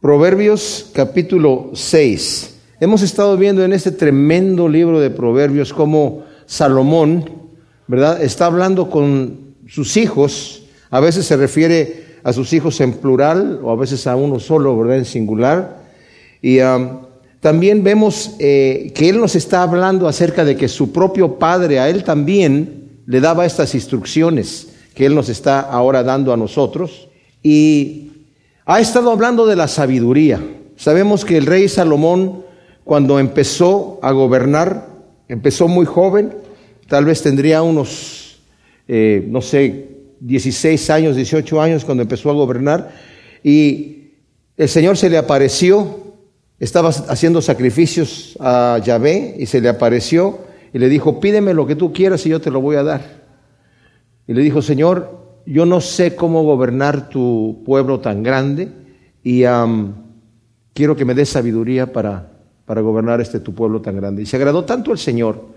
Proverbios capítulo 6. Hemos estado viendo en este tremendo libro de Proverbios cómo Salomón, ¿verdad? Está hablando con sus hijos. A veces se refiere a sus hijos en plural o a veces a uno solo, ¿verdad? En singular. Y también vemos eh, que él nos está hablando acerca de que su propio padre a él también le daba estas instrucciones que él nos está ahora dando a nosotros. Y ha estado hablando de la sabiduría. Sabemos que el rey Salomón, cuando empezó a gobernar, empezó muy joven, tal vez tendría unos, eh, no sé, 16 años, 18 años cuando empezó a gobernar, y el Señor se le apareció, estaba haciendo sacrificios a Yahvé, y se le apareció, y le dijo, pídeme lo que tú quieras y yo te lo voy a dar. Y le dijo, Señor, yo no sé cómo gobernar tu pueblo tan grande y quiero que me des sabiduría para, para gobernar este tu pueblo tan grande. Y se agradó tanto el Señor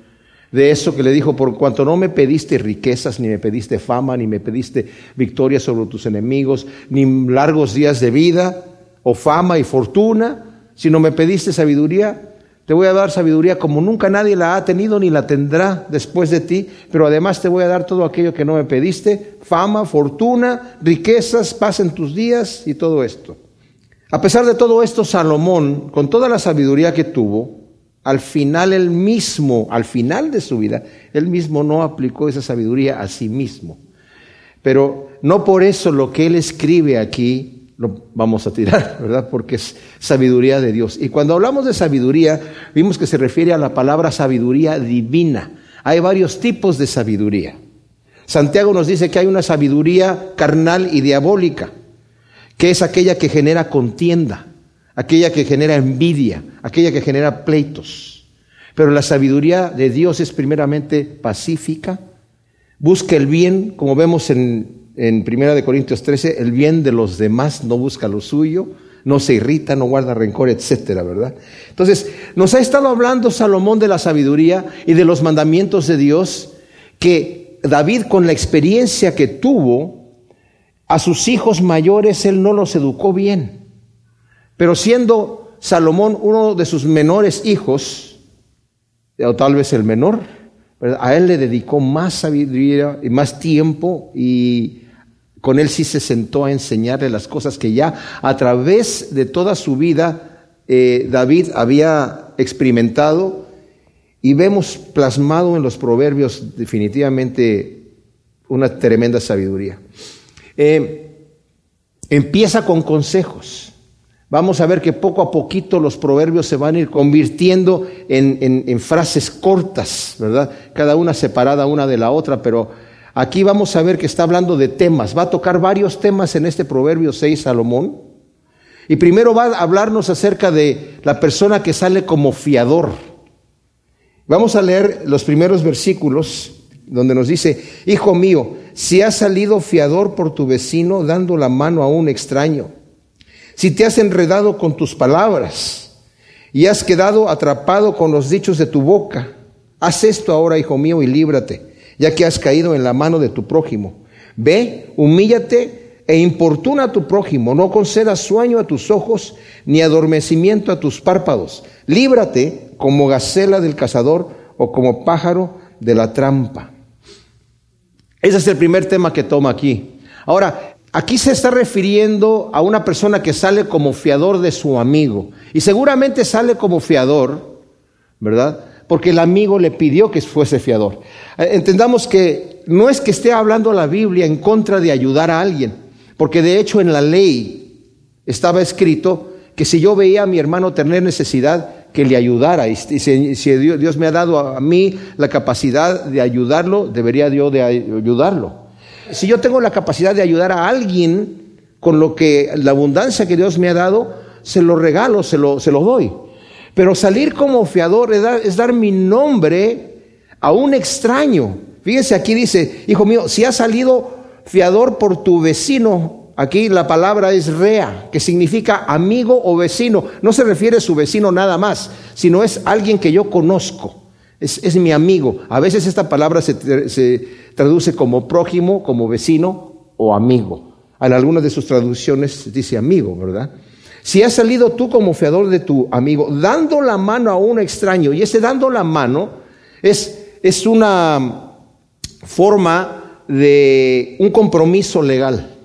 de eso que le dijo, por cuanto no me pediste riquezas, ni me pediste fama, ni me pediste victoria sobre tus enemigos, ni largos días de vida, o fama y fortuna, sino me pediste sabiduría, te voy a dar sabiduría como nunca nadie la ha tenido ni la tendrá después de ti, pero además te voy a dar todo aquello que no me pediste, fama, fortuna, riquezas, paz en tus días y todo esto. A pesar de todo esto, Salomón, con toda la sabiduría que tuvo, al final él mismo, al final de su vida, él mismo no aplicó esa sabiduría a sí mismo. Pero no por eso lo que él escribe aquí lo vamos a tirar, ¿verdad? Porque es sabiduría de Dios. Y cuando hablamos de sabiduría, vimos que se refiere a la palabra sabiduría divina. Hay varios tipos de sabiduría. Santiago nos dice que hay una sabiduría carnal y diabólica, que es aquella que genera contienda, aquella que genera envidia, aquella que genera pleitos. Pero la sabiduría de Dios es primeramente pacífica, busca el bien, como vemos en en Primera de Corintios 13, el bien de los demás no busca lo suyo, no se irrita, no guarda rencor, etcétera, ¿verdad? Entonces, nos ha estado hablando Salomón de la sabiduría y de los mandamientos de Dios que David con la experiencia que tuvo a sus hijos mayores él no los educó bien. Pero siendo Salomón uno de sus menores hijos, o tal vez el menor, a él le dedicó más sabiduría y más tiempo y con él sí se sentó a enseñarle las cosas que ya a través de toda su vida eh, David había experimentado y vemos plasmado en los proverbios definitivamente una tremenda sabiduría. Eh, empieza con consejos. Vamos a ver que poco a poquito los proverbios se van a ir convirtiendo en, en frases cortas, ¿verdad? Cada una separada una de la otra, pero Aquí vamos a ver que está hablando de temas. Va a tocar varios temas en este Proverbio 6 Salomón. Y primero va a hablarnos acerca de la persona que sale como fiador. Vamos a leer los primeros versículos donde nos dice, Hijo mío, si has salido fiador por tu vecino dando la mano a un extraño, si te has enredado con tus palabras y has quedado atrapado con los dichos de tu boca, haz esto ahora, hijo mío, y líbrate ya que has caído en la mano de tu prójimo. Ve, humíllate e importuna a tu prójimo, no concedas sueño a tus ojos, ni adormecimiento a tus párpados. Líbrate como gacela del cazador o como pájaro de la trampa. Ese es el primer tema que toma aquí. Ahora, aquí se está refiriendo a una persona que sale como fiador de su amigo. Y seguramente sale como fiador, ¿verdad? Porque el amigo le pidió que fuese fiador. Eh, entendamos que no es que esté hablando la Biblia en contra de ayudar a alguien, porque de hecho en la ley estaba escrito que si yo veía a mi hermano tener necesidad, que le ayudara. Y si, Dios, me ha dado a mí la capacidad de ayudarlo, debería yo de ayudarlo. Si yo tengo la capacidad de ayudar a alguien con lo que la abundancia que Dios me ha dado, se lo regalo, se lo, se lo doy. Pero salir como fiador es dar, mi nombre a un extraño. Fíjense, aquí dice, hijo mío, si has salido fiador por tu vecino, aquí la palabra es rea, que significa amigo o vecino. No se refiere a su vecino nada más, sino es alguien que yo conozco. Es, mi amigo. A veces esta palabra se, se traduce como prójimo, como vecino o amigo. En algunas de sus traducciones dice amigo, ¿verdad? Si has salido tú como fiador de tu amigo, dando la mano a un extraño, y ese dando la mano es, es una forma de un compromiso legal.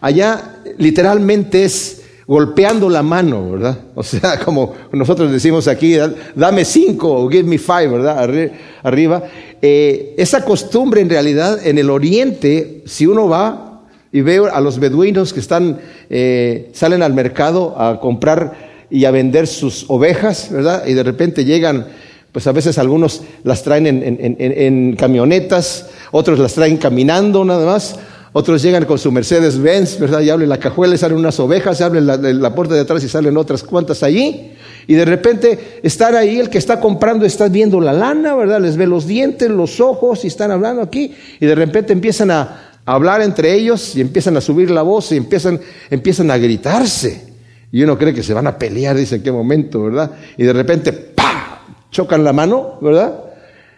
Allá literalmente es golpeando la mano, ¿verdad? O sea, como nosotros decimos aquí, dame cinco give me five, ¿verdad? Arriba. Eh, esa costumbre en realidad en el oriente, si uno va y veo a los beduinos que están, eh, salen al mercado a comprar y a vender sus ovejas, ¿verdad? Y de repente llegan, pues a veces algunos las traen en, camionetas, otros las traen caminando nada más, otros llegan con su Mercedes Benz, ¿verdad? Y abren la cajuela y salen unas ovejas, se abren la, la, puerta de atrás y salen otras cuantas allí. Y de repente estar ahí, el que está comprando está viendo la lana, ¿verdad? Les ve los dientes, los ojos y están hablando aquí. Y de repente empiezan a, hablar entre ellos y empiezan a subir la voz y empiezan, empiezan a gritarse. Y uno cree que se van a pelear, dice en qué momento, ¿verdad? Y de repente, ¡pa! Chocan la mano, ¿verdad?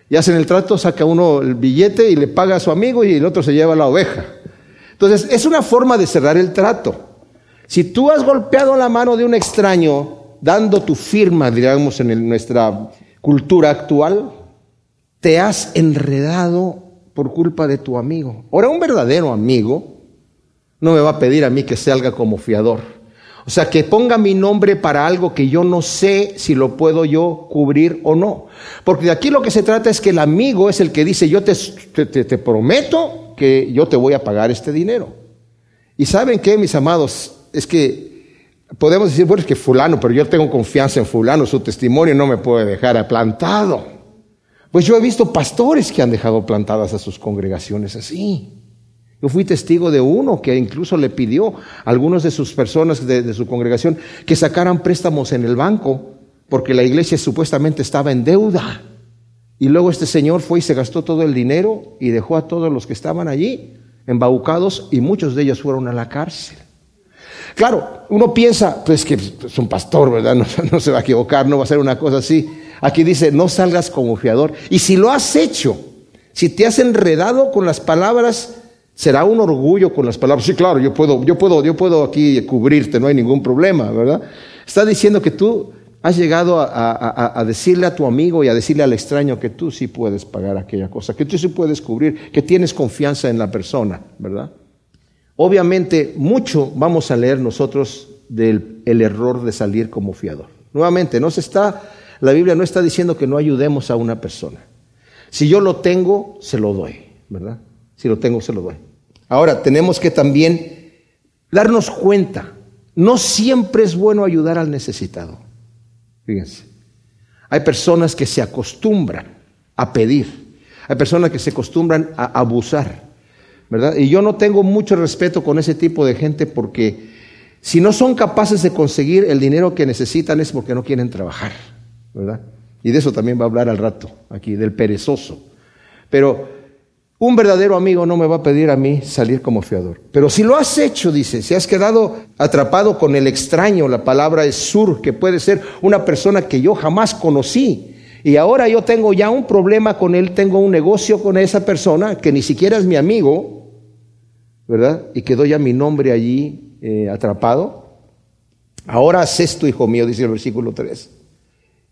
Y hacen el trato, saca uno el billete y le paga a su amigo y el otro se lleva la oveja. Entonces, es una forma de cerrar el trato. Si tú has golpeado la mano de un extraño, dando tu firma, digamos, en nuestra cultura actual, te has enredado por culpa de tu amigo. Ahora, un verdadero amigo no me va a pedir a mí que salga como fiador. O sea, que ponga mi nombre para algo que yo no sé si lo puedo yo cubrir o no. Porque de aquí lo que se trata es que el amigo es el que dice, yo te, te, prometo que yo te voy a pagar este dinero. Y saben qué, mis amados, es que podemos decir, bueno, es que fulano, pero yo tengo confianza en fulano, su testimonio no me puede dejar aplantado. Pues yo he visto pastores que han dejado plantadas a sus congregaciones así. Yo fui testigo de uno que incluso le pidió a algunas de sus personas de, su congregación que sacaran préstamos en el banco porque la iglesia supuestamente estaba en deuda. Y luego este señor fue y se gastó todo el dinero y dejó a todos los que estaban allí embaucados y muchos de ellos fueron a la cárcel. Claro, uno piensa, pues que es un pastor, ¿verdad? No, se va a equivocar, no va a ser una cosa así. Aquí dice, no salgas como fiador. Y si lo has hecho, si te has enredado con las palabras, será un orgullo con las palabras. Sí, claro, yo puedo, yo puedo, yo puedo aquí cubrirte, no hay ningún problema, ¿verdad? Está diciendo que tú has llegado a, a, decirle a tu amigo y a decirle al extraño que tú sí puedes pagar aquella cosa, que tú sí puedes cubrir, que tienes confianza en la persona, ¿verdad? Obviamente, mucho vamos a leer nosotros del el error de salir como fiador. Nuevamente, no se está la Biblia no está diciendo que no ayudemos a una persona. Si yo lo tengo, se lo doy, ¿verdad? Si lo tengo, se lo doy. Ahora, tenemos que también darnos cuenta, no siempre es bueno ayudar al necesitado. Fíjense, hay personas que se acostumbran a pedir, hay personas que se acostumbran a abusar, ¿verdad? Y yo no tengo mucho respeto con ese tipo de gente porque si no son capaces de conseguir el dinero que necesitan es porque no quieren trabajar. ¿verdad? Y de eso también va a hablar al rato, aquí, del perezoso. Pero un verdadero amigo no me va a pedir a mí salir como fiador. Pero si lo has hecho, dice, si has quedado atrapado con el extraño, la palabra es sur, que puede ser una persona que yo jamás conocí. Y ahora yo tengo ya un problema con él, tengo un negocio con esa persona que ni siquiera es mi amigo, ¿verdad? Y quedó ya mi nombre allí eh, atrapado. Ahora haz esto, hijo mío, dice el versículo 3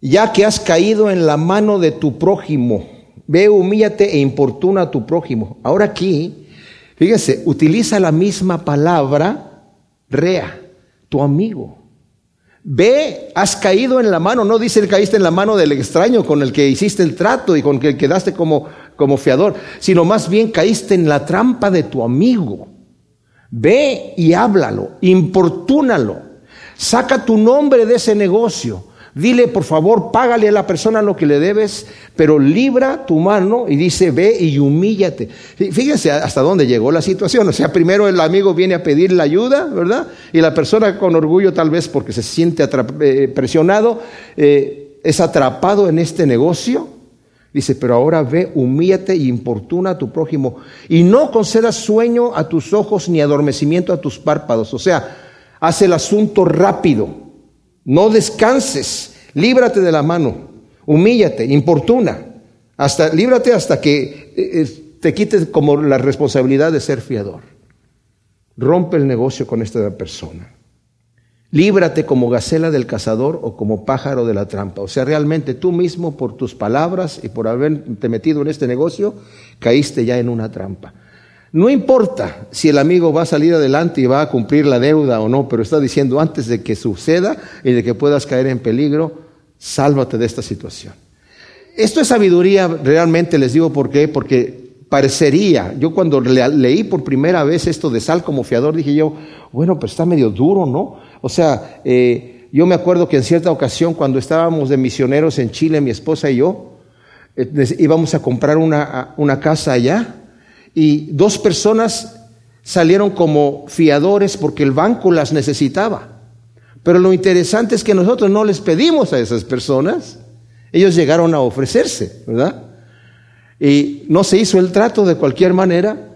ya que has caído en la mano de tu prójimo. Ve, humíllate e importuna a tu prójimo. Ahora aquí, fíjese, utiliza la misma palabra, rea, tu amigo. Ve, has caído en la mano, no dice que caíste en la mano del extraño con el que hiciste el trato y con el que quedaste como, como fiador, sino más bien caíste en la trampa de tu amigo. Ve y háblalo, importúnalo, saca tu nombre de ese negocio Dile, por favor, págale a la persona lo que le debes, pero libra tu mano y dice, ve y humíllate. Fíjense hasta dónde llegó la situación. O sea, primero el amigo viene a pedir la ayuda, ¿verdad? Y la persona con orgullo, tal vez porque se siente eh, presionado, eh, es atrapado en este negocio. Dice, pero ahora ve, humíllate e importuna a tu prójimo y no concedas sueño a tus ojos ni adormecimiento a tus párpados. O sea, haz el asunto rápido. No descanses, líbrate de la mano, humíllate, importuna, hasta, líbrate hasta que eh, eh, te quites como la responsabilidad de ser fiador. Rompe el negocio con esta persona. Líbrate como gacela del cazador o como pájaro de la trampa. O sea, realmente tú mismo por tus palabras y por haberte metido en este negocio, caíste ya en una trampa. No importa si el amigo va a salir adelante y va a cumplir la deuda o no, pero está diciendo antes de que suceda y de que puedas caer en peligro, sálvate de esta situación. Esto es sabiduría, realmente les digo por qué, porque parecería, yo cuando leí por primera vez esto de sal como fiador, dije yo, bueno, pues está medio duro, ¿no? O sea, eh, yo me acuerdo que en cierta ocasión cuando estábamos de misioneros en Chile, mi esposa y yo, eh, íbamos a comprar una, una casa allá y dos personas salieron como fiadores porque el banco las necesitaba. Pero lo interesante es que nosotros no les pedimos a esas personas, ellos llegaron a ofrecerse, ¿verdad? Y no se hizo el trato de cualquier manera,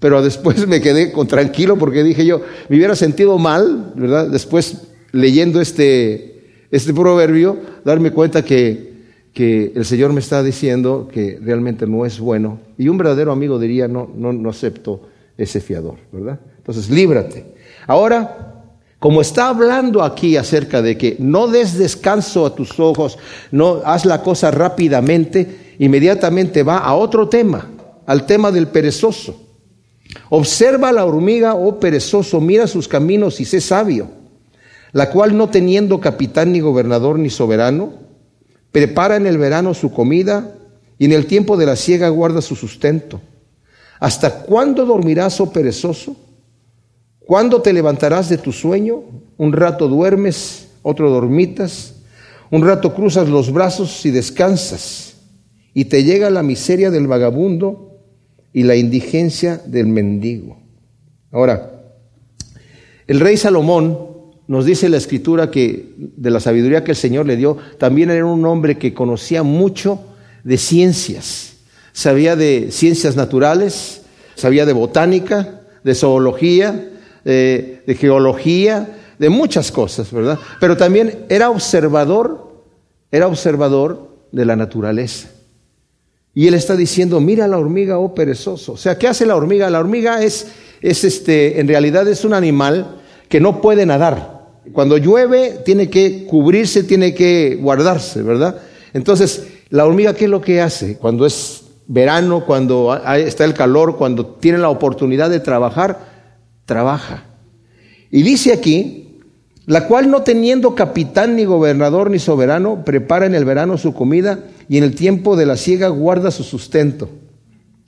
pero después me quedé tranquilo porque dije yo, me hubiera sentido mal, ¿verdad? Después leyendo este, este proverbio, darme cuenta que que el Señor me está diciendo que realmente no es bueno. Y un verdadero amigo diría, no, no, no acepto ese fiador, ¿verdad? Entonces, líbrate. Ahora, como está hablando aquí acerca de que no des descanso a tus ojos, no haz la cosa rápidamente, inmediatamente va a otro tema, al tema del perezoso. Observa la hormiga, oh perezoso, mira sus caminos y sé sabio, la cual no teniendo capitán ni gobernador ni soberano, Prepara en el verano su comida y en el tiempo de la siega guarda su sustento. ¿Hasta cuándo dormirás, oh perezoso? ¿Cuándo te levantarás de tu sueño? Un rato duermes, otro dormitas, un rato cruzas los brazos y descansas, y te llega la miseria del vagabundo y la indigencia del mendigo. Ahora, el rey Salomón nos dice la escritura que de la sabiduría que el Señor le dio, también era un hombre que conocía mucho de ciencias. Sabía de ciencias naturales, sabía de botánica, de zoología, de, de geología, de muchas cosas, ¿verdad? Pero también era observador, era observador de la naturaleza. Y él está diciendo, mira la hormiga, oh perezoso. O sea, ¿qué hace la hormiga? La hormiga es, es este, en realidad es un animal que no puede nadar. Cuando llueve tiene que cubrirse, tiene que guardarse, ¿verdad? Entonces, la hormiga, ¿qué es lo que hace? Cuando es verano, cuando está el calor, cuando tiene la oportunidad de trabajar, trabaja. Y dice aquí, la cual no teniendo capitán ni gobernador ni soberano, prepara en el verano su comida y en el tiempo de la siega guarda su sustento.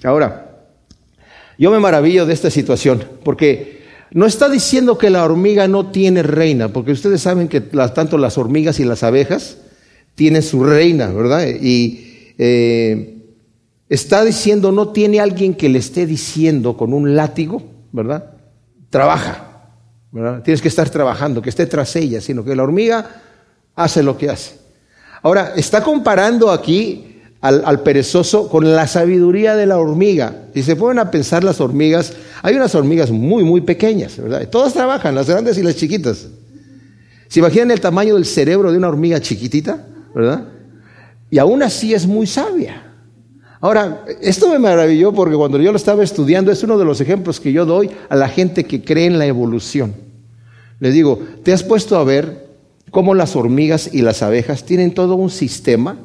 Ahora, yo me maravillo de esta situación, porque no está diciendo que la hormiga no tiene reina, porque ustedes saben que tanto las hormigas y las abejas tienen su reina, ¿verdad? Y eh, está diciendo, no tiene alguien que le esté diciendo con un látigo, ¿verdad? Trabaja, Tienes que estar trabajando, que esté tras ella, sino que la hormiga hace lo que hace. Ahora, está comparando aquí al, perezoso con la sabiduría de la hormiga. Si se ponen a pensar las hormigas, hay unas hormigas muy, muy pequeñas, ¿verdad? Todas trabajan, las grandes y las chiquitas. ¿Se imaginan el tamaño del cerebro de una hormiga chiquitita, verdad? Y aún así es muy sabia. Ahora, esto me maravilló porque cuando yo lo estaba estudiando es uno de los ejemplos que yo doy a la gente que cree en la evolución. Les digo, ¿te has puesto a ver cómo las hormigas y las abejas tienen todo un sistema?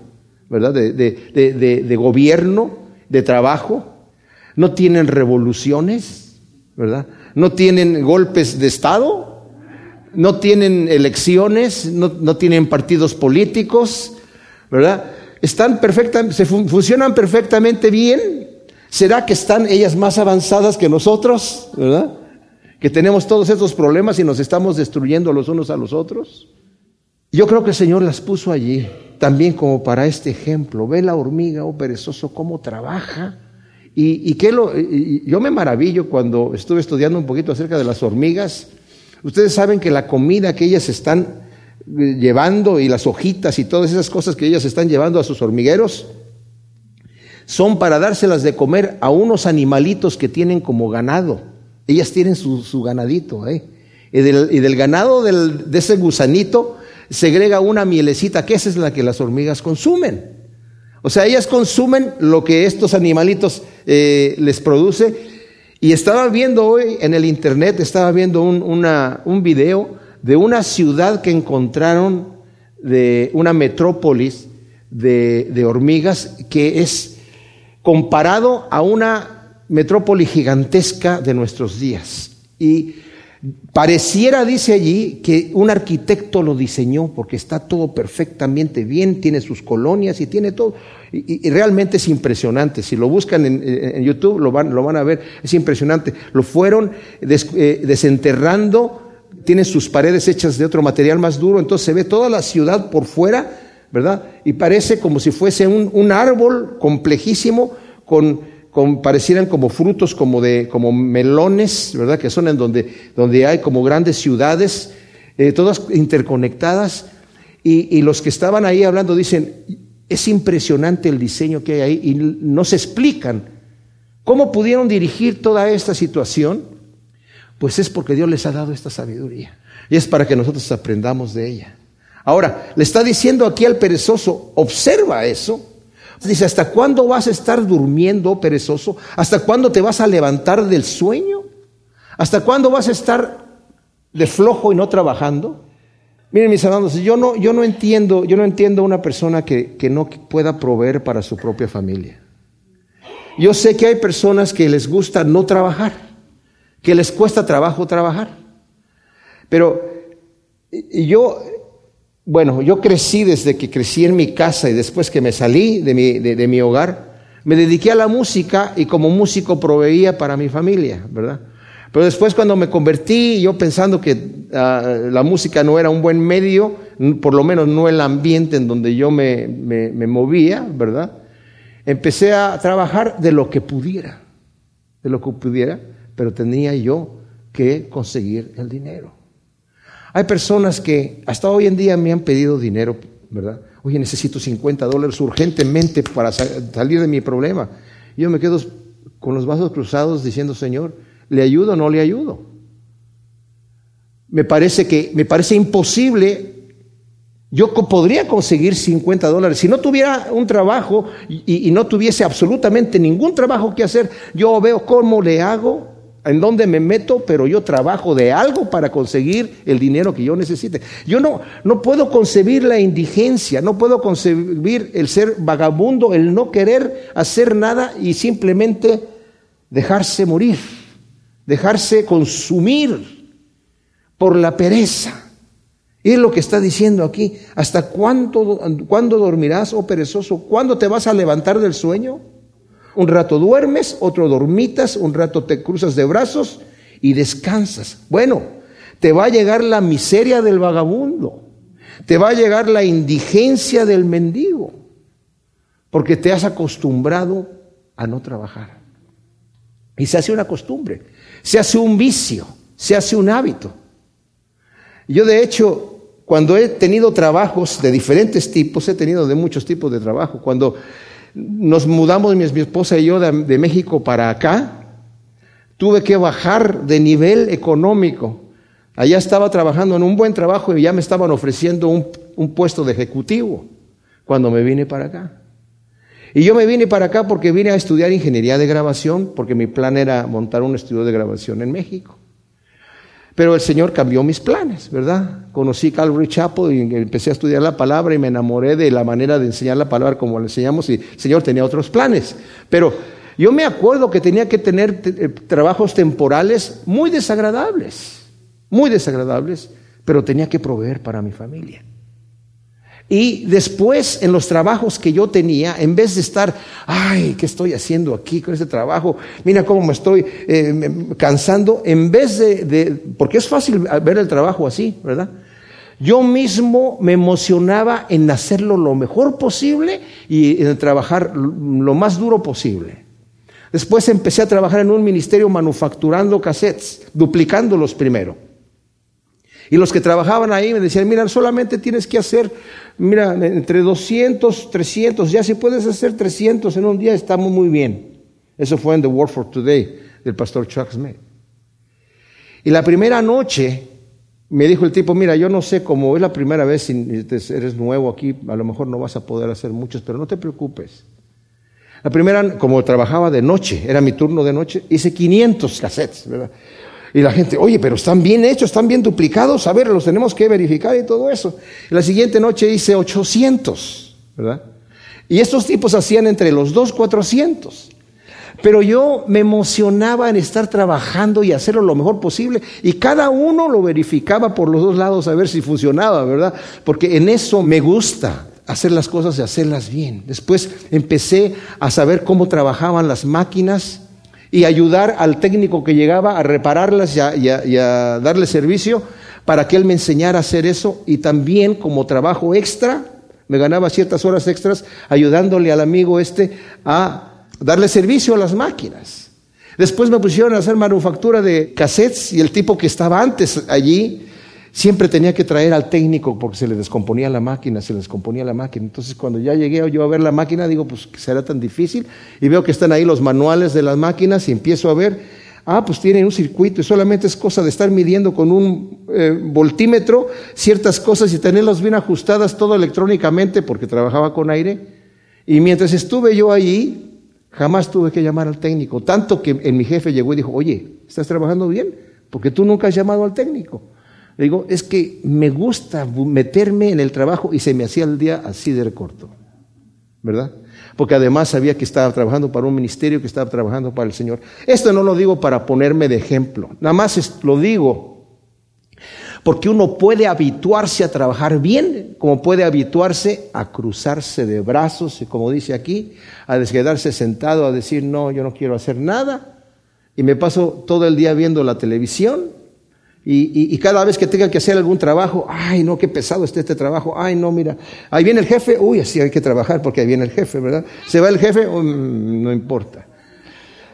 ¿verdad? De, gobierno, de trabajo. No tienen revoluciones, ¿verdad? No tienen golpes de Estado, no tienen elecciones, no, no tienen partidos políticos, ¿verdad? Están perfectamente, se funcionan perfectamente bien. ¿Será que están ellas más avanzadas que nosotros, verdad? Que tenemos todos estos problemas y nos estamos destruyendo los unos a los otros. Yo creo que el Señor las puso allí también como para este ejemplo. Ve la hormiga, oh perezoso, cómo trabaja. Y, que lo, yo me maravillo cuando estuve estudiando un poquito acerca de las hormigas. Ustedes saben que la comida que ellas están llevando y las hojitas y todas esas cosas que ellas están llevando a sus hormigueros son para dárselas de comer a unos animalitos que tienen como ganado. Ellas tienen su, ganadito. ¿eh? Y, del, ganado de ese gusanito segrega una mielecita, que esa es la que las hormigas consumen. O sea, ellas consumen lo que estos animalitos eh, les produce. Y estaba viendo hoy en el internet, estaba viendo un, un video de una ciudad que encontraron, de una metrópolis de, de hormigas, que es comparado a una metrópoli gigantesca de nuestros días. Y Pareciera, dice allí, que un arquitecto lo diseñó porque está todo perfectamente bien, tiene sus colonias y tiene todo. Y, realmente es impresionante. Si lo buscan en, YouTube lo van, lo van, a ver. Es impresionante. Lo fueron eh, desenterrando, tiene sus paredes hechas de otro material más duro, entonces se ve toda la ciudad por fuera, ¿verdad? Y parece como si fuese un, un árbol complejísimo con parecieran como frutos, como de, como melones, ¿verdad? Que son en donde, donde hay como grandes ciudades, eh, todas interconectadas. Y, los que estaban ahí hablando dicen, es impresionante el diseño que hay ahí y no se explican cómo pudieron dirigir toda esta situación. Pues es porque Dios les ha dado esta sabiduría. Y es para que nosotros aprendamos de ella. Ahora, le está diciendo aquí al perezoso, observa eso Dice, ¿hasta cuándo vas a estar durmiendo, perezoso? ¿Hasta cuándo te vas a levantar del sueño? ¿Hasta cuándo vas a estar de flojo y no trabajando? Miren, mis hermanos, yo no, yo no entiendo, yo no entiendo una persona que, que no pueda proveer para su propia familia. Yo sé que hay personas que les gusta no trabajar, que les cuesta trabajo trabajar. Pero yo bueno, yo crecí desde que crecí en mi casa y después que me salí de mi, de, mi hogar, me dediqué a la música y como músico proveía para mi familia, ¿verdad? Pero después cuando me convertí, yo pensando que ah, la música no era un buen medio, por lo menos no el ambiente en donde yo me, me, me, movía, ¿verdad? Empecé a trabajar de lo que pudiera, de lo que pudiera, pero tenía yo que conseguir el dinero. Hay personas que hasta hoy en día me han pedido dinero, ¿verdad? Oye, necesito 50 dólares urgentemente para salir de mi problema. yo me quedo con los vasos cruzados diciendo, Señor, ¿le ayudo o no le ayudo? Me parece que, me parece imposible. Yo podría conseguir 50 dólares. Si no tuviera un trabajo y, y no tuviese absolutamente ningún trabajo que hacer, yo veo cómo le hago en dónde me meto, pero yo trabajo de algo para conseguir el dinero que yo necesite. Yo no, no puedo concebir la indigencia, no puedo concebir el ser vagabundo, el no querer hacer nada y simplemente dejarse morir, dejarse consumir por la pereza. Y es lo que está diciendo aquí. ¿Hasta cuándo, cuándo dormirás, oh perezoso? ¿Cuándo te vas a levantar del sueño? Un rato duermes, otro dormitas, un rato te cruzas de brazos y descansas. Bueno, te va a llegar la miseria del vagabundo, te va a llegar la indigencia del mendigo, porque te has acostumbrado a no trabajar. Y se hace una costumbre, se hace un vicio, se hace un hábito. Yo de hecho, cuando he tenido trabajos de diferentes tipos, he tenido de muchos tipos de trabajo, cuando nos mudamos mi, esposa y yo de, México para acá, tuve que bajar de nivel económico. Allá estaba trabajando en un buen trabajo y ya me estaban ofreciendo un, puesto de ejecutivo cuando me vine para acá. Y yo me vine para acá porque vine a estudiar ingeniería de grabación, porque mi plan era montar un estudio de grabación en México. Pero el Señor cambió mis planes, ¿verdad? Conocí Calvary Chapel y empecé a estudiar la palabra y me enamoré de la manera de enseñar la palabra como la enseñamos y el Señor tenía otros planes. Pero yo me acuerdo que tenía que tener eh, trabajos temporales muy desagradables, muy desagradables, pero tenía que proveer para mi familia. Y después, en los trabajos que yo tenía, en vez de estar, ay, ¿qué estoy haciendo aquí con este trabajo? Mira cómo me estoy eh, cansando, en vez de, porque es fácil ver el trabajo así, ¿verdad? Yo mismo me emocionaba en hacerlo lo mejor posible y en trabajar lo más duro posible. Después empecé a trabajar en un ministerio manufacturando cassettes, duplicándolos primero. Y los que trabajaban ahí me decían, mira, solamente tienes que hacer, mira, entre 200, 300, ya si puedes hacer 300 en un día, estamos muy bien. Eso fue en The Word for Today del pastor Chuck Smith. Y la primera noche me dijo el tipo, mira, yo no sé cómo es la primera vez, eres nuevo aquí, a lo mejor no vas a poder hacer muchos, pero no te preocupes. La primera, como trabajaba de noche, era mi turno de noche, hice 500 cassettes, ¿verdad? Y la gente, oye, pero están bien hechos, están bien duplicados, a ver, los tenemos que verificar y todo eso. La siguiente noche hice 800, ¿verdad? Y estos tipos hacían entre los dos 400. Pero yo me emocionaba en estar trabajando y hacerlo lo mejor posible. Y cada uno lo verificaba por los dos lados a ver si funcionaba, ¿verdad? Porque en eso me gusta hacer las cosas y hacerlas bien. Después empecé a saber cómo trabajaban las máquinas y ayudar al técnico que llegaba a repararlas y a, darle servicio para que él me enseñara a hacer eso. Y también como trabajo extra, me ganaba ciertas horas extras ayudándole al amigo este a darle servicio a las máquinas. Después me pusieron a hacer manufactura de cassettes y el tipo que estaba antes allí siempre tenía que traer al técnico porque se le descomponía la máquina, se le descomponía la máquina. Entonces cuando ya llegué yo a ver la máquina, digo, pues será tan difícil. Y veo que están ahí los manuales de las máquinas y empiezo a ver, ah, pues tienen un circuito y solamente es cosa de estar midiendo con un eh, voltímetro ciertas cosas y tenerlas bien ajustadas todo electrónicamente porque trabajaba con aire. Y mientras estuve yo allí, Jamás tuve que llamar al técnico. Tanto que en mi jefe llegó y dijo, oye, ¿estás trabajando bien? Porque tú nunca has llamado al técnico. Le digo, es que me gusta meterme en el trabajo y se me hacía el día así de corto. ¿Verdad? Porque además sabía que estaba trabajando para un ministerio, que estaba trabajando para el Señor. Esto no lo digo para ponerme de ejemplo. Nada más lo digo porque uno puede habituarse a trabajar bien, como puede habituarse a cruzarse de brazos, y como dice aquí, a desquedarse sentado, a decir, no, yo no quiero hacer nada, y me paso todo el día viendo la televisión, y, cada vez que tenga que hacer algún trabajo, ay, no, qué pesado está este trabajo, ay, no, mira, ahí viene el jefe, uy, así hay que trabajar porque ahí viene el jefe, ¿verdad? Se va el jefe, mm, no importa.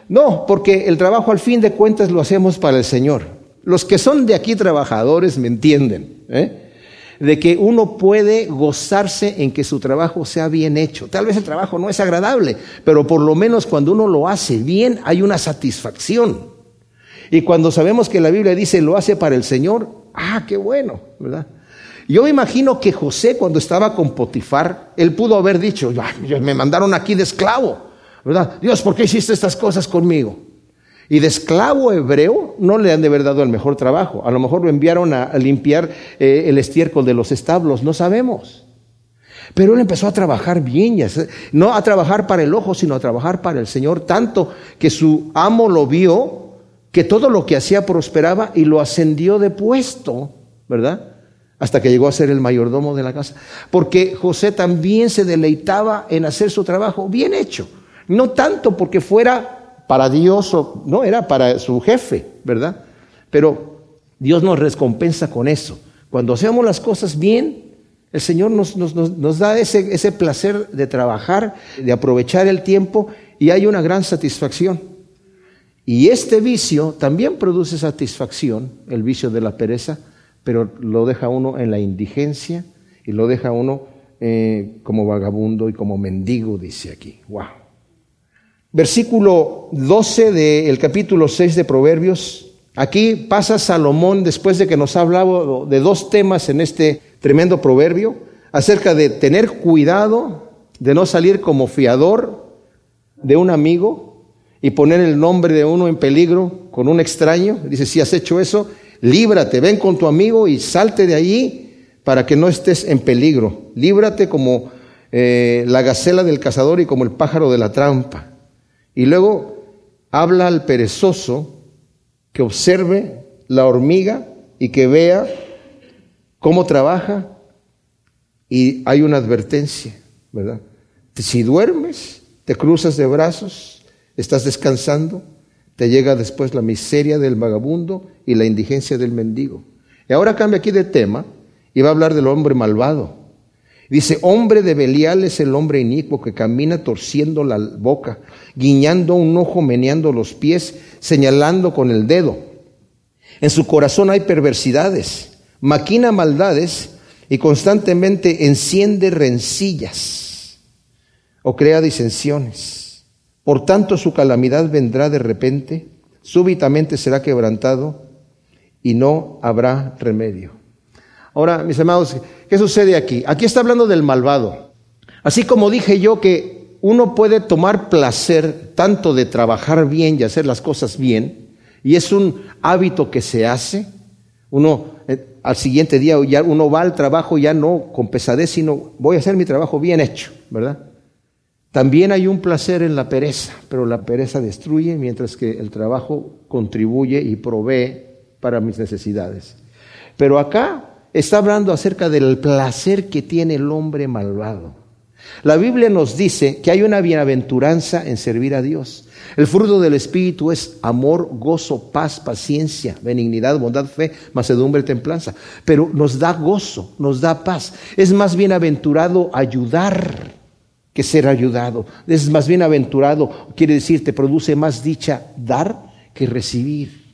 No, porque el trabajo al fin de cuentas lo hacemos para el Señor. Los que son de aquí trabajadores me entienden, ¿eh? de que uno puede gozarse en que su trabajo sea bien hecho. Tal vez el trabajo no es agradable, pero por lo menos cuando uno lo hace bien hay una satisfacción. Y cuando sabemos que la Biblia dice lo hace para el Señor, ah, qué bueno, ¿verdad? Yo me imagino que José cuando estaba con Potifar, él pudo haber dicho, me mandaron aquí de esclavo, ¿verdad? Dios, ¿por qué hiciste estas cosas conmigo? Y de esclavo hebreo no le han de haber dado el mejor trabajo. A lo mejor lo enviaron a, limpiar eh, el estiércol de los establos, no sabemos. Pero él empezó a trabajar bien, no a trabajar para el ojo, sino a trabajar para el Señor, tanto que su amo lo vio, que todo lo que hacía prosperaba y lo ascendió de puesto, ¿verdad? Hasta que llegó a ser el mayordomo de la casa. Porque José también se deleitaba en hacer su trabajo bien hecho. No tanto porque fuera para Dios, no, era para su jefe, ¿verdad? Pero Dios nos recompensa con eso. Cuando hacemos las cosas bien, el Señor nos, da ese placer de trabajar, de aprovechar el tiempo y hay una gran satisfacción. Y este vicio también produce satisfacción, el vicio de la pereza, pero lo deja uno en la indigencia y lo deja uno eh, como vagabundo y como mendigo, dice aquí. ¡Wow! versículo 12 del capítulo 6 de Proverbios. Aquí pasa Salomón, después de que nos ha hablado de dos temas en este tremendo proverbio, acerca de tener cuidado, de no salir como fiador de un amigo y poner el nombre de uno en peligro con un extraño. Dice, si has hecho eso, líbrate, ven con tu amigo y salte de allí para que no estés en peligro. Líbrate como eh, la gacela del cazador y como el pájaro de la trampa. Y luego habla al perezoso que observe la hormiga y que vea cómo trabaja y hay una advertencia, ¿verdad? Si duermes, te cruzas de brazos, estás descansando, te llega después la miseria del vagabundo y la indigencia del mendigo. Y ahora cambia aquí de tema y va a hablar del hombre malvado. Dice, hombre de Belial es el hombre inicuo que camina torciendo la boca, guiñando un ojo, meneando los pies, señalando con el dedo. En su corazón hay perversidades, maquina maldades y constantemente enciende rencillas o crea disensiones. Por tanto su calamidad vendrá de repente, súbitamente será quebrantado y no habrá remedio. Ahora, mis amados, ¿qué sucede aquí? Aquí está hablando del malvado. Así como dije yo que uno puede tomar placer tanto de trabajar bien y hacer las cosas bien, Y es un hábito que se hace. Uno eh, al siguiente día ya uno va al trabajo ya no con pesadez, sino voy a hacer mi trabajo bien hecho, ¿verdad? También hay un placer en la pereza, pero la pereza destruye mientras que el trabajo contribuye y provee para mis necesidades. Pero acá está hablando acerca del placer que tiene el hombre malvado. La Biblia nos dice que hay una bienaventuranza en servir a Dios. El fruto del Espíritu es amor, gozo, paz, paciencia, benignidad, bondad, fe, macedumbre, templanza. Pero nos da gozo, nos da paz. Es más bienaventurado ayudar que ser ayudado. Es más bienaventurado, quiere decir, te produce más dicha dar que recibir.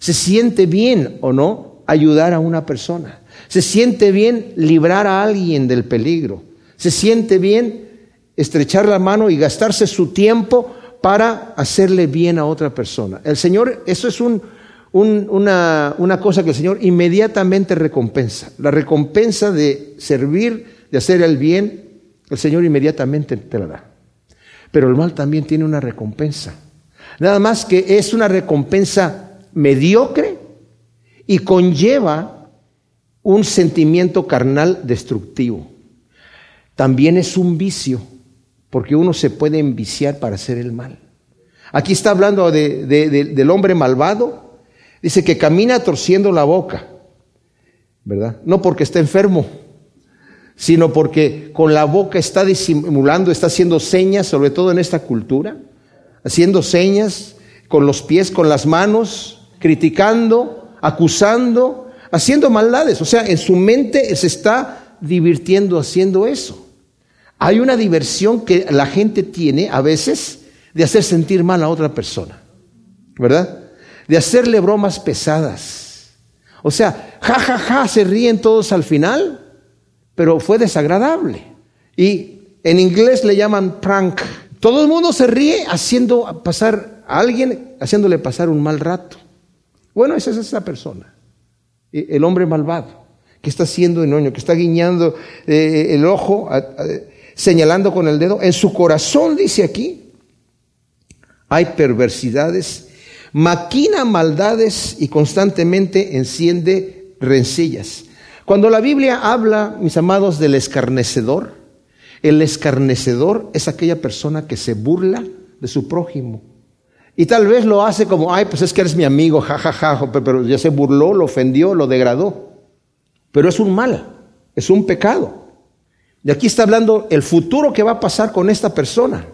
Se siente bien o no ayudar a una persona. Se siente bien librar a alguien del peligro. Se siente bien estrechar la mano y gastarse su tiempo para hacerle bien a otra persona. El Señor, eso es una, una cosa que el Señor inmediatamente recompensa. La recompensa de servir, de hacer el bien, el Señor inmediatamente te la da. Pero el mal también tiene una recompensa. Nada más que es una recompensa mediocre y conlleva un sentimiento carnal destructivo. También es un vicio, porque uno se puede enviciar para hacer el mal. Aquí está hablando del hombre malvado, dice que camina torciendo la boca, ¿verdad? No porque está enfermo, sino porque con la boca está disimulando, está haciendo señas, sobre todo en esta cultura, haciendo señas con los pies, con las manos, criticando, acusando, haciendo maldades. O sea, en su mente se está divirtiendo haciendo eso. Hay una diversión que la gente tiene a veces de hacer sentir mal a otra persona, ¿verdad? De hacerle bromas pesadas. O sea, ja, ja, ja, se ríen todos al final, pero fue desagradable. Y en inglés le llaman prank. Todo el mundo se ríe haciendo pasar a alguien, haciéndole pasar un mal rato. Bueno, esa es esa persona, e, el hombre malvado, que está haciendo enoño, que está guiñando eh, el ojo, señalando con el dedo. En su corazón, dice aquí, hay perversidades, maquina maldades y constantemente enciende rencillas. Cuando la Biblia habla, mis amados, del escarnecedor, el escarnecedor es aquella persona que se burla de su prójimo. Y tal vez lo hace como, ay, pues es que eres mi amigo, jajaja, ja, ja, pero ya se burló, lo ofendió, lo degradó. Pero es un mal, es un pecado. Y aquí está hablando el futuro que va a pasar con esta persona,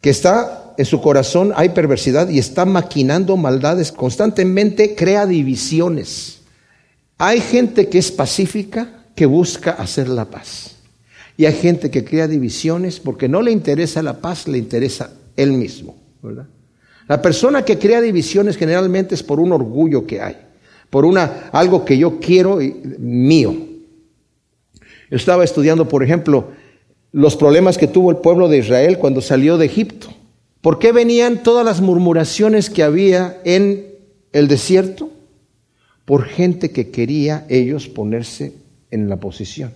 que está en su corazón, hay perversidad y está maquinando maldades, constantemente crea divisiones. Hay gente que es pacífica, que busca hacer la paz. Y hay gente que crea divisiones porque no le interesa la paz, le interesa él mismo, ¿verdad? La persona que crea divisiones generalmente es por un orgullo que hay, por una, algo que yo quiero mío. Yo estaba estudiando, por ejemplo, los problemas que tuvo el pueblo de Israel cuando salió de Egipto. ¿Por qué venían todas las murmuraciones que había en el desierto? Por gente que quería ellos ponerse en la posición.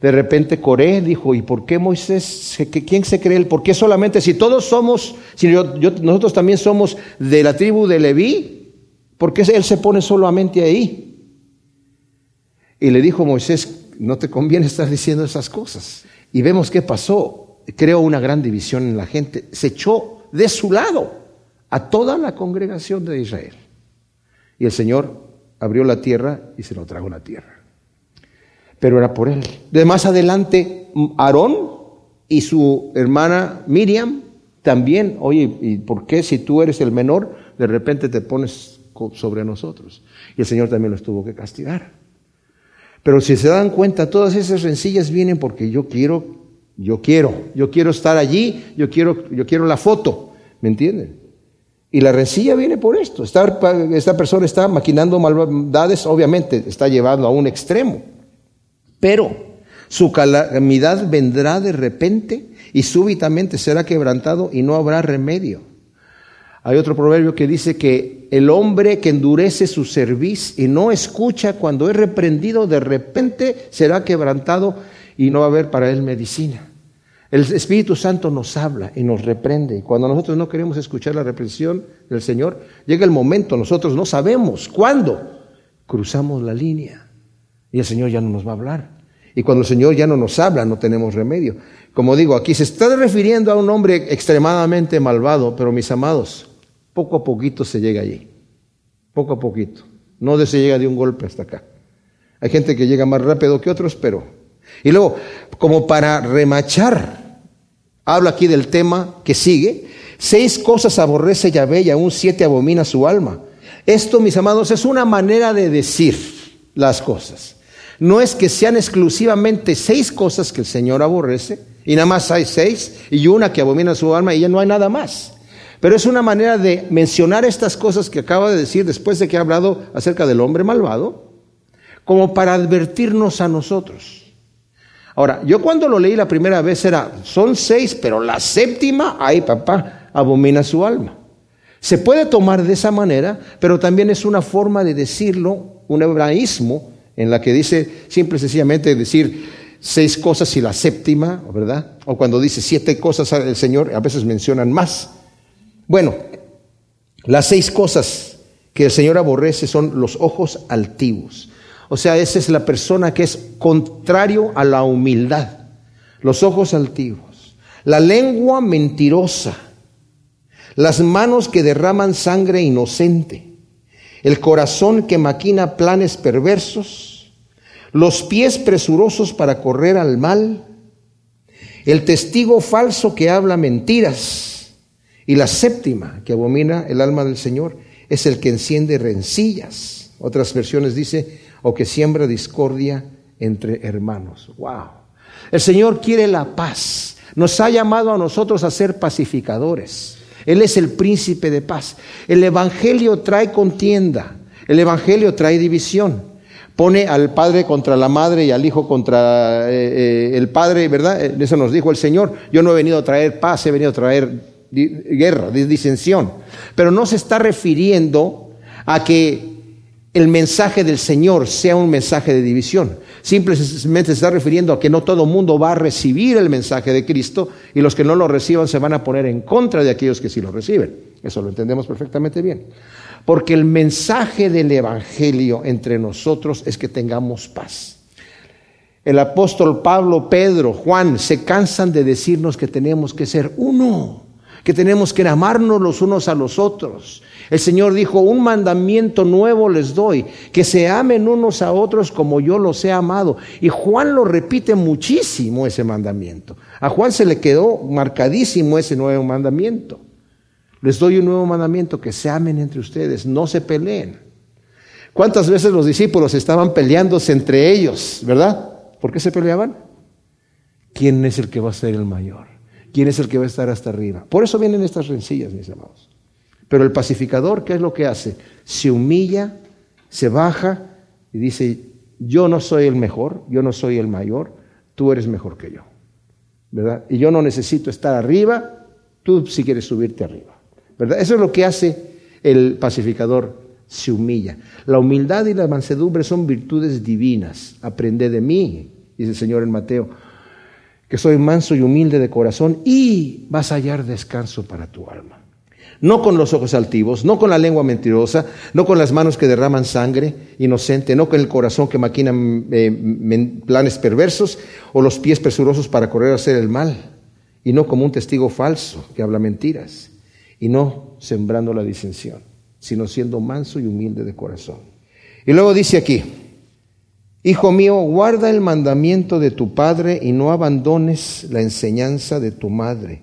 De repente Coré dijo, ¿y por qué Moisés, quién se cree él? ¿Por qué solamente si todos somos, si nosotros también somos de la tribu de Leví, ¿por qué él se pone solamente ahí? Y le dijo Moisés, no te conviene estar diciendo esas cosas. Y vemos qué pasó. Creó una gran división en la gente. Se echó de su lado a toda la congregación de Israel. Y el Señor abrió la tierra y se lo tragó la tierra pero era por él. De más adelante, Aarón y su hermana Miriam también, oye, ¿y por qué si tú eres el menor, de repente te pones sobre nosotros? Y el Señor también los tuvo que castigar. Pero si se dan cuenta, todas esas rencillas vienen porque yo quiero, yo quiero, yo quiero estar allí, yo quiero, yo quiero la foto, ¿me entienden? Y la rencilla viene por esto. Esta, persona está maquinando maldades, obviamente está llevando a un extremo. Pero su calamidad vendrá de repente y súbitamente será quebrantado y no habrá remedio. Hay otro proverbio que dice que el hombre que endurece su cerviz y no escucha cuando es reprendido, de repente será quebrantado y no va a haber para él medicina. El Espíritu Santo nos habla y nos reprende. Y cuando nosotros no queremos escuchar la reprensión del Señor, llega el momento, nosotros no sabemos cuándo cruzamos la línea y el Señor ya no nos va a hablar. Y cuando el Señor ya no nos habla, no tenemos remedio. Como digo, aquí se está refiriendo a un hombre extremadamente malvado, pero mis amados, poco a poquito se llega allí. Poco a poquito. No se llega de un golpe hasta acá. Hay gente que llega más rápido que otros, pero... Y luego, como para remachar, habla aquí del tema que sigue. Seis cosas aborrece Yahvé y aún siete abomina su alma. Esto, mis amados, es una manera de decir las cosas. No es que sean exclusivamente seis cosas que el Señor aborrece, y nada más hay seis, y una que abomina su alma, y ya no hay nada más. Pero es una manera de mencionar estas cosas que acaba de decir después de que ha hablado acerca del hombre malvado, como para advertirnos a nosotros. Ahora, yo cuando lo leí la primera vez era, son seis, pero la séptima, ay papá, abomina su alma. Se puede tomar de esa manera, pero también es una forma de decirlo, un hebraísmo, en la que dice simple y sencillamente decir seis cosas y la séptima, ¿verdad? O cuando dice siete cosas el Señor, a veces mencionan más. Bueno, las seis cosas que el Señor aborrece son los ojos altivos. O sea, esa es la persona que es contrario a la humildad. Los ojos altivos. La lengua mentirosa las manos que derraman sangre inocente, el corazón que maquina planes perversos, los pies presurosos para correr al mal, el testigo falso que habla mentiras, y la séptima que abomina el alma del Señor es el que enciende rencillas. Otras versiones dice, o que siembra discordia entre hermanos. Wow. El Señor quiere la paz. Nos ha llamado a nosotros a ser pacificadores. Él es el príncipe de paz. El Evangelio trae contienda, el Evangelio trae división. Pone al padre contra la madre y al hijo contra eh, eh, el padre, ¿verdad? Eh, eso nos dijo el Señor. Yo no he venido a traer paz, he venido a traer guerra, disensión. Pero no se está refiriendo a que el mensaje del Señor sea un mensaje de división. Simplemente se está refiriendo a que no todo mundo va a recibir el mensaje de Cristo y los que no lo reciban se van a poner en contra de aquellos que sí lo reciben. Eso lo entendemos perfectamente bien. Porque el mensaje del Evangelio entre nosotros es que tengamos paz. El apóstol Pablo, Pedro, Juan se cansan de decirnos que tenemos que ser uno, que tenemos que amarnos los unos a los otros, el Señor dijo, un mandamiento nuevo les doy, que se amen unos a otros como yo los he amado. Y Juan lo repite muchísimo ese mandamiento. A Juan se le quedó marcadísimo ese nuevo mandamiento. Les doy un nuevo mandamiento, que se amen entre ustedes, no se peleen. ¿Cuántas veces los discípulos estaban peleándose entre ellos, verdad? ¿Por qué se peleaban? ¿Quién es el que va a ser el mayor? ¿Quién es el que va a estar hasta arriba? Por eso vienen estas rencillas, mis amados. Pero el pacificador, ¿qué es lo que hace? Se humilla, se baja y dice, yo no soy el mejor, yo no soy el mayor, tú eres mejor que yo. ¿Verdad? Y yo no necesito estar arriba, tú si quieres subirte arriba. ¿Verdad? Eso es lo que hace el pacificador, se humilla. La humildad y la mansedumbre son virtudes divinas. Aprende de mí, dice el Señor en Mateo, que soy manso y humilde de corazón y vas a hallar descanso para tu alma no con los ojos altivos, no con la lengua mentirosa, no con las manos que derraman sangre inocente, no con el corazón que maquina eh, planes perversos o los pies presurosos para correr a hacer el mal, y no como un testigo falso que habla mentiras, y no sembrando la disensión, sino siendo manso y humilde de corazón. Y luego dice aquí, Hijo mío, guarda el mandamiento de tu padre y no abandones la enseñanza de tu madre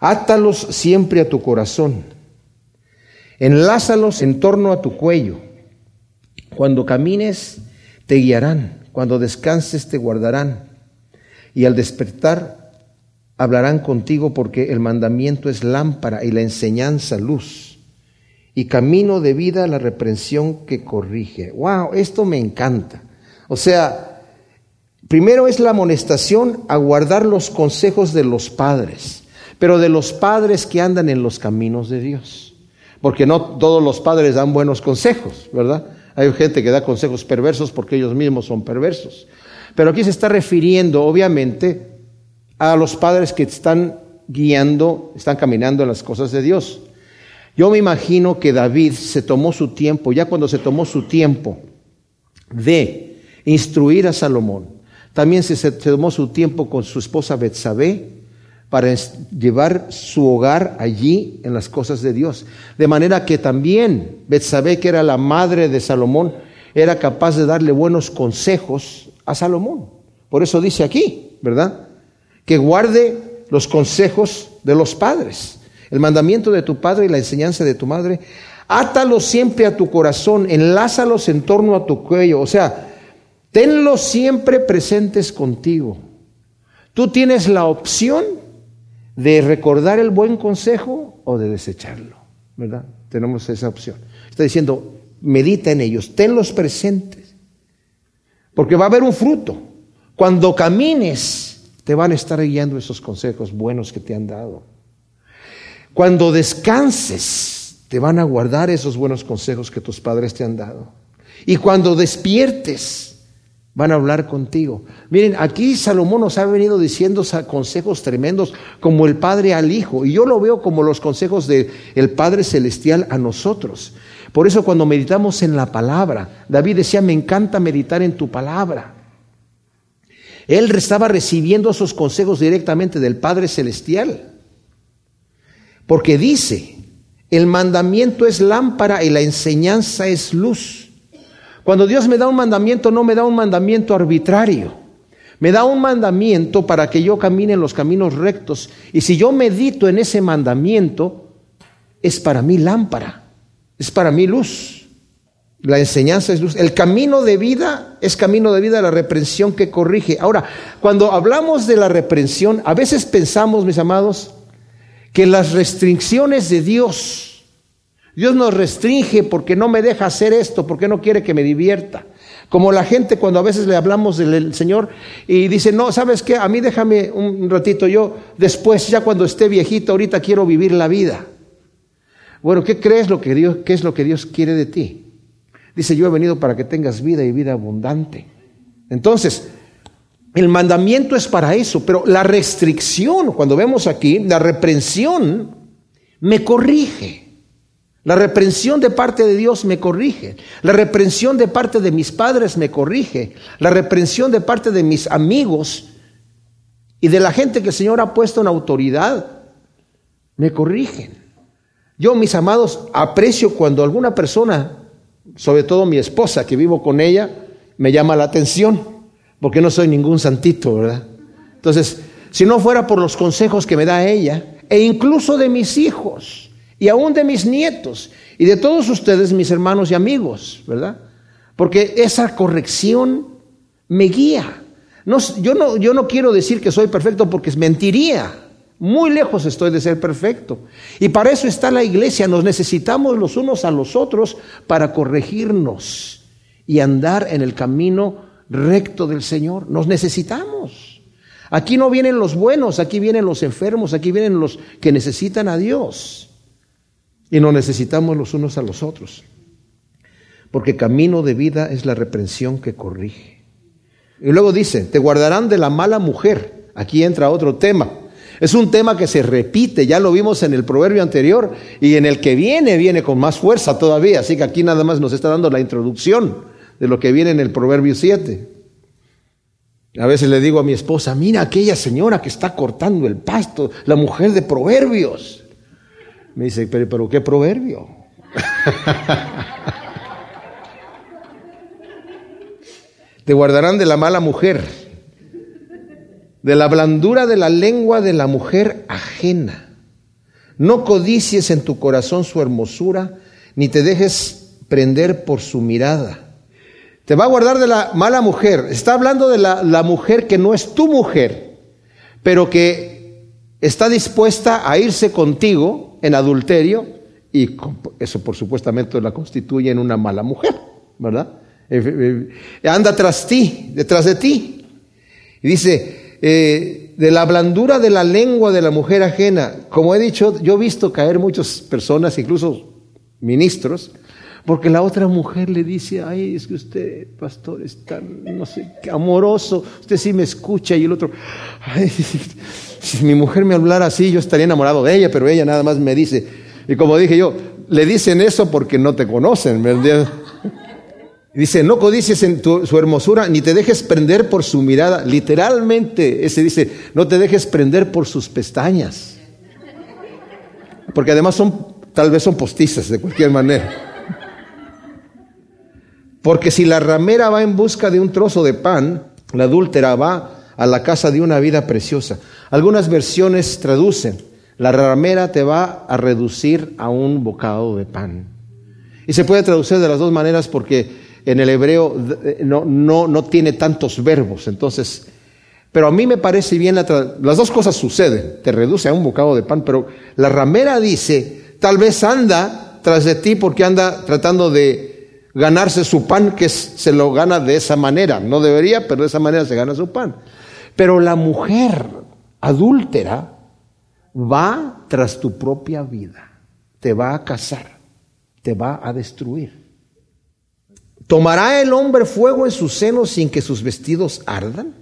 Átalos siempre a tu corazón. Enlázalos en torno a tu cuello. Cuando camines, te guiarán. Cuando descanses, te guardarán. Y al despertar, hablarán contigo porque el mandamiento es lámpara y la enseñanza luz. Y camino de vida la reprensión que corrige. ¡Wow! Esto me encanta. O sea, primero es la amonestación a guardar los consejos de los padres pero de los padres que andan en los caminos de Dios. Porque no todos los padres dan buenos consejos, ¿verdad? Hay gente que da consejos perversos porque ellos mismos son perversos. Pero aquí se está refiriendo, obviamente, a los padres que están guiando, están caminando en las cosas de Dios. Yo me imagino que David se tomó su tiempo, ya cuando se tomó su tiempo de instruir a Salomón, también se, tomó su tiempo con su esposa Betsabé para llevar su hogar allí en las cosas de Dios. De manera que también Betsabé, que era la madre de Salomón, era capaz de darle buenos consejos a Salomón. Por eso dice aquí, ¿verdad? Que guarde los consejos de los padres el mandamiento de tu padre y la enseñanza de tu madre, átalos siempre a tu corazón, enlázalos en torno a tu cuello, o sea, tenlos siempre presentes contigo. Tú tienes la opción de recordar el buen consejo o de desecharlo, ¿verdad? Tenemos esa opción. Está diciendo, medita en ellos, tenlos presentes, porque va a haber un fruto. Cuando camines, te van a estar guiando esos consejos buenos que te han dado. Cuando descanses, te van a guardar esos buenos consejos que tus padres te han dado. Y cuando despiertes, van a hablar contigo. Miren, aquí Salomón nos ha venido diciendo consejos tremendos como el Padre al Hijo. Y yo lo veo como los consejos del el Padre Celestial a nosotros. Por eso cuando meditamos en la palabra, David decía, me encanta meditar en tu palabra. Él estaba recibiendo esos consejos directamente del Padre Celestial. Porque dice, el mandamiento es lámpara y la enseñanza es luz. Cuando Dios me da un mandamiento, no me da un mandamiento arbitrario. Me da un mandamiento para que yo camine en los caminos rectos. Y si yo medito en ese mandamiento, es para mí lámpara, es para mí luz. La enseñanza es luz. El camino de vida es camino de vida, la reprensión que corrige. Ahora, cuando hablamos de la reprensión, a veces pensamos, mis amados, que las restricciones de Dios, Dios nos restringe porque no me deja hacer esto, porque no quiere que me divierta. Como la gente cuando a veces le hablamos del Señor y dice, no, ¿sabes qué? A mí déjame un ratito, yo después, ya cuando esté viejito, ahorita quiero vivir la vida. Bueno, ¿qué crees lo que Dios, qué es lo que Dios quiere de ti? Dice, yo he venido para que tengas vida y vida abundante. Entonces, el mandamiento es para eso, pero la restricción, cuando vemos aquí, la reprensión me corrige. La reprensión de parte de Dios me corrige. La reprensión de parte de mis padres me corrige. La reprensión de parte de mis amigos y de la gente que el Señor ha puesto en autoridad me corrigen. Yo, mis amados, aprecio cuando alguna persona, sobre todo mi esposa que vivo con ella, me llama la atención porque no soy ningún santito, ¿verdad? Entonces, si no fuera por los consejos que me da ella, e incluso de mis hijos, y aún de mis nietos, y de todos ustedes, mis hermanos y amigos, ¿verdad? Porque esa corrección me guía. Yo, no, yo no quiero decir que soy perfecto porque mentiría. Muy lejos estoy de ser perfecto. Y para eso está la iglesia. Nos necesitamos los unos a los otros para corregirnos y andar en el camino recto del Señor. Nos necesitamos. Aquí no vienen los buenos, aquí vienen los enfermos, aquí vienen los que necesitan a Dios. Y nos necesitamos los unos a los otros. Porque camino de vida es la reprensión que corrige. Y luego dice, te guardarán de la mala mujer. Aquí entra otro tema. Es un tema que se repite, ya lo vimos en el proverbio anterior y en el que viene, viene con más fuerza todavía. Así que aquí nada más nos está dando la introducción de lo que viene en el Proverbio 7. A veces le digo a mi esposa, mira aquella señora que está cortando el pasto, la mujer de Proverbios. Me dice, pero, ¿qué proverbio? Te guardarán de la mala mujer, de la blandura de la lengua de la mujer ajena. No codicies en tu corazón su hermosura, ni te dejes prender por su mirada te va a guardar de la mala mujer. Está hablando de la, mujer que no es tu mujer, pero que está dispuesta a irse contigo en adulterio y eso por supuestamente la constituye en una mala mujer, ¿verdad? Eh, eh, anda tras ti, detrás de ti. Y dice, eh, de la blandura de la lengua de la mujer ajena, como he dicho, yo he visto caer muchas personas, incluso ministros, Porque la otra mujer le dice, ay, es que usted, pastor, es tan, no sé, amoroso, usted sí me escucha. Y el otro, ay, si mi mujer me hablara así, yo estaría enamorado de ella, pero ella nada más me dice. Y como dije yo, le dicen eso porque no te conocen, ¿verdad? Dice, no codicies en su hermosura, ni te dejes prender por su mirada. Literalmente, ese dice, no te dejes prender por sus pestañas. Porque además son, tal vez son postizas de cualquier manera. Porque si la ramera va en busca de un trozo de pan, la adúltera va a la casa de una vida preciosa. Algunas versiones traducen, la ramera te va a reducir a un bocado de pan. Y se puede traducir de las dos maneras porque en el hebreo eh, no, no, no tiene tantos verbos. Entonces, pero a mí me parece bien, las dos cosas suceden. Te reduce a un bocado de pan, pero la ramera dice, tal vez anda tras de ti porque anda tratando de ganarse su pan, que se lo gana de esa manera. No debería, pero de esa manera se gana su pan. Pero la mujer adúltera va tras tu propia vida, te va a casar, te va a destruir. ¿Tomará el hombre fuego en sus senos sin que sus vestidos ardan?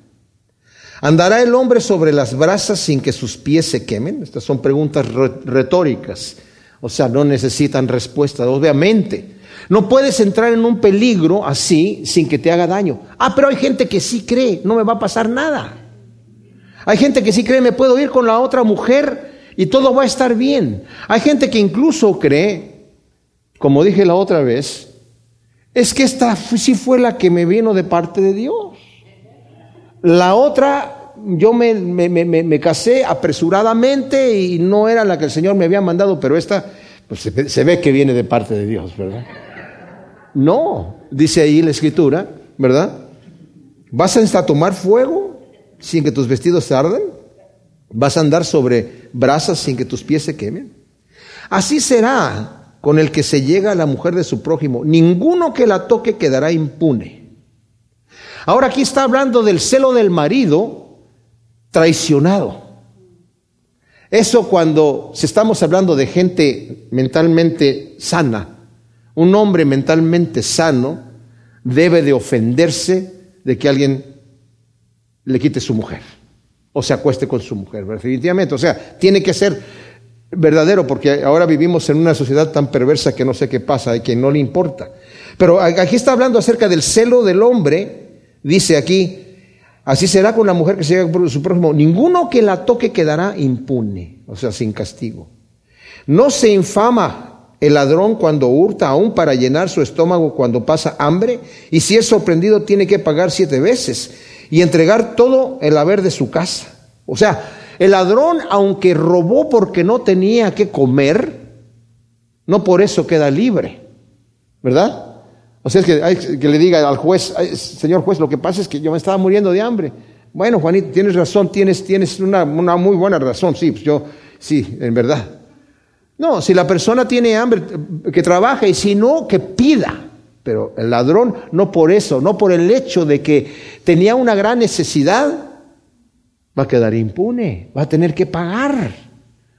¿Andará el hombre sobre las brasas sin que sus pies se quemen? Estas son preguntas retóricas, o sea, no necesitan respuesta, obviamente. No puedes entrar en un peligro así sin que te haga daño. Ah, pero hay gente que sí cree, no me va a pasar nada. Hay gente que sí cree, me puedo ir con la otra mujer y todo va a estar bien. Hay gente que incluso cree, como dije la otra vez, es que esta sí fue la que me vino de parte de Dios. La otra, yo me, casé apresuradamente y no era la que el Señor me había mandado, pero esta, pues se, se ve que viene de parte de Dios, ¿verdad? No, dice ahí la escritura, ¿verdad? ¿Vas a tomar fuego sin que tus vestidos se arden? ¿Vas a andar sobre brasas sin que tus pies se quemen? Así será con el que se llega a la mujer de su prójimo, ninguno que la toque quedará impune. Ahora aquí está hablando del celo del marido traicionado. Eso cuando se estamos hablando de gente mentalmente sana, un hombre mentalmente sano debe de ofenderse de que alguien le quite su mujer o se acueste con su mujer, definitivamente. O sea, tiene que ser verdadero, porque ahora vivimos en una sociedad tan perversa que no sé qué pasa y que no le importa. Pero aquí está hablando acerca del celo del hombre, dice aquí, así será con la mujer que se llega por su prójimo, ninguno que la toque quedará impune, o sea, sin castigo. No se infama el ladrón cuando hurta, aún para llenar su estómago cuando pasa hambre, y si es sorprendido tiene que pagar siete veces y entregar todo el haber de su casa. O sea, el ladrón, aunque robó porque no tenía que comer, no por eso queda libre, ¿verdad? O sea, es que, hay que le diga al juez, señor juez, lo que pasa es que yo me estaba muriendo de hambre. Bueno, Juanito, tienes razón, tienes, tienes una, una muy buena razón, sí, pues yo, sí, en verdad. No, si la persona tiene hambre, que trabaje, y si no, que pida. Pero el ladrón, no por eso, no por el hecho de que tenía una gran necesidad, va a quedar impune, va a tener que pagar,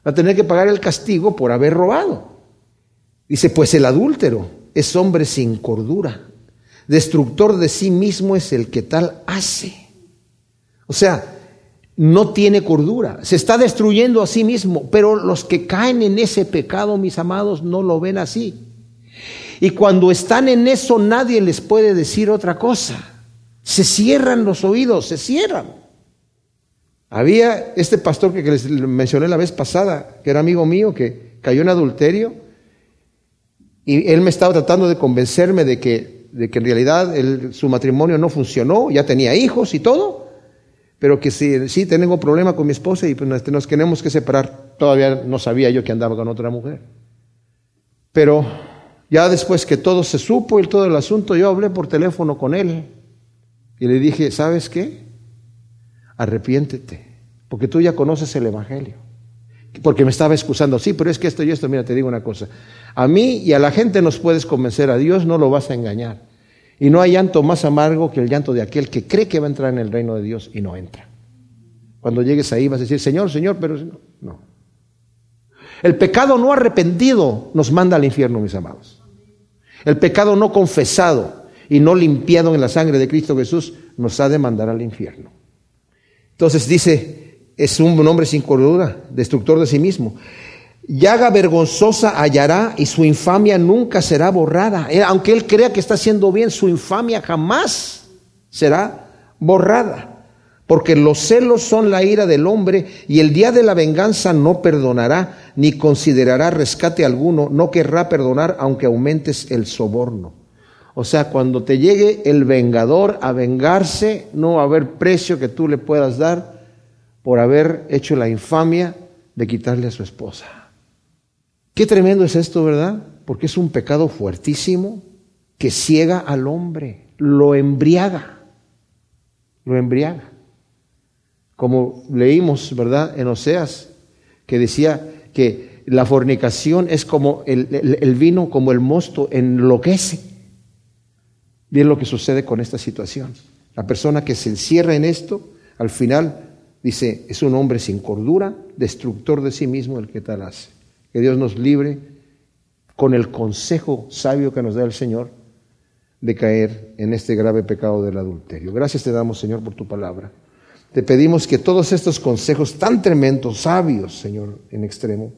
va a tener que pagar el castigo por haber robado. Dice, pues el adúltero es hombre sin cordura, destructor de sí mismo es el que tal hace. O sea, no tiene cordura, se está destruyendo a sí mismo, pero los que caen en ese pecado, mis amados, no lo ven así. Y cuando están en eso nadie les puede decir otra cosa. Se cierran los oídos, se cierran. Había este pastor que les mencioné la vez pasada, que era amigo mío, que cayó en adulterio, y él me estaba tratando de convencerme de que, de que en realidad su matrimonio no funcionó, ya tenía hijos y todo, pero que sí, sí tengo problema con mi esposa y pues nos tenemos que separar. Todavía no sabía yo que andaba con otra mujer. Pero ya después que todo se supo y todo el asunto, yo hablé por teléfono con él y le dije, ¿sabes qué? arrepiéntete, porque tú ya conoces el Evangelio. Porque me estaba excusando, sí, pero es que esto y esto, mira, te digo una cosa, a mí y a la gente nos puedes convencer, a Dios no lo vas a engañar. Y no hay llanto más amargo que el llanto de aquel que cree que va a entrar en el reino de Dios y no entra. Cuando llegues ahí vas a decir, Señor, Señor, pero no. El pecado no arrepentido nos manda al infierno, mis amados. El pecado no confesado y no limpiado en la sangre de Cristo Jesús nos ha de mandar al infierno. Entonces dice, es un hombre sin cordura, destructor de sí mismo. Llaga vergonzosa hallará y su infamia nunca será borrada. Aunque él crea que está haciendo bien, su infamia jamás será borrada. Porque los celos son la ira del hombre y el día de la venganza no perdonará ni considerará rescate alguno, no querrá perdonar aunque aumentes el soborno. O sea, cuando te llegue el vengador a vengarse, no va a haber precio que tú le puedas dar por haber hecho la infamia de quitarle a su esposa. Qué tremendo es esto, ¿verdad? Porque es un pecado fuertísimo que ciega al hombre, lo embriaga, lo embriaga como leímos, ¿verdad? En Oseas, que decía que la fornicación es como el, vino, como el mosto, enloquece. Y es lo que sucede con esta situación. La persona que se encierra en esto, al final dice, es un hombre sin cordura, destructor de sí mismo el que tal hace. Que Dios nos libre con el consejo sabio que nos da el Señor de caer en este grave pecado del adulterio. Gracias te damos, Señor, por tu palabra. Te pedimos que todos estos consejos tan tremendos, sabios, Señor, en extremo,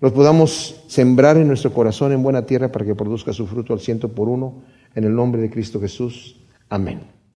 los podamos sembrar en nuestro corazón en buena tierra para que produzca su fruto al ciento por uno, en el nombre de Cristo Jesús. Amén.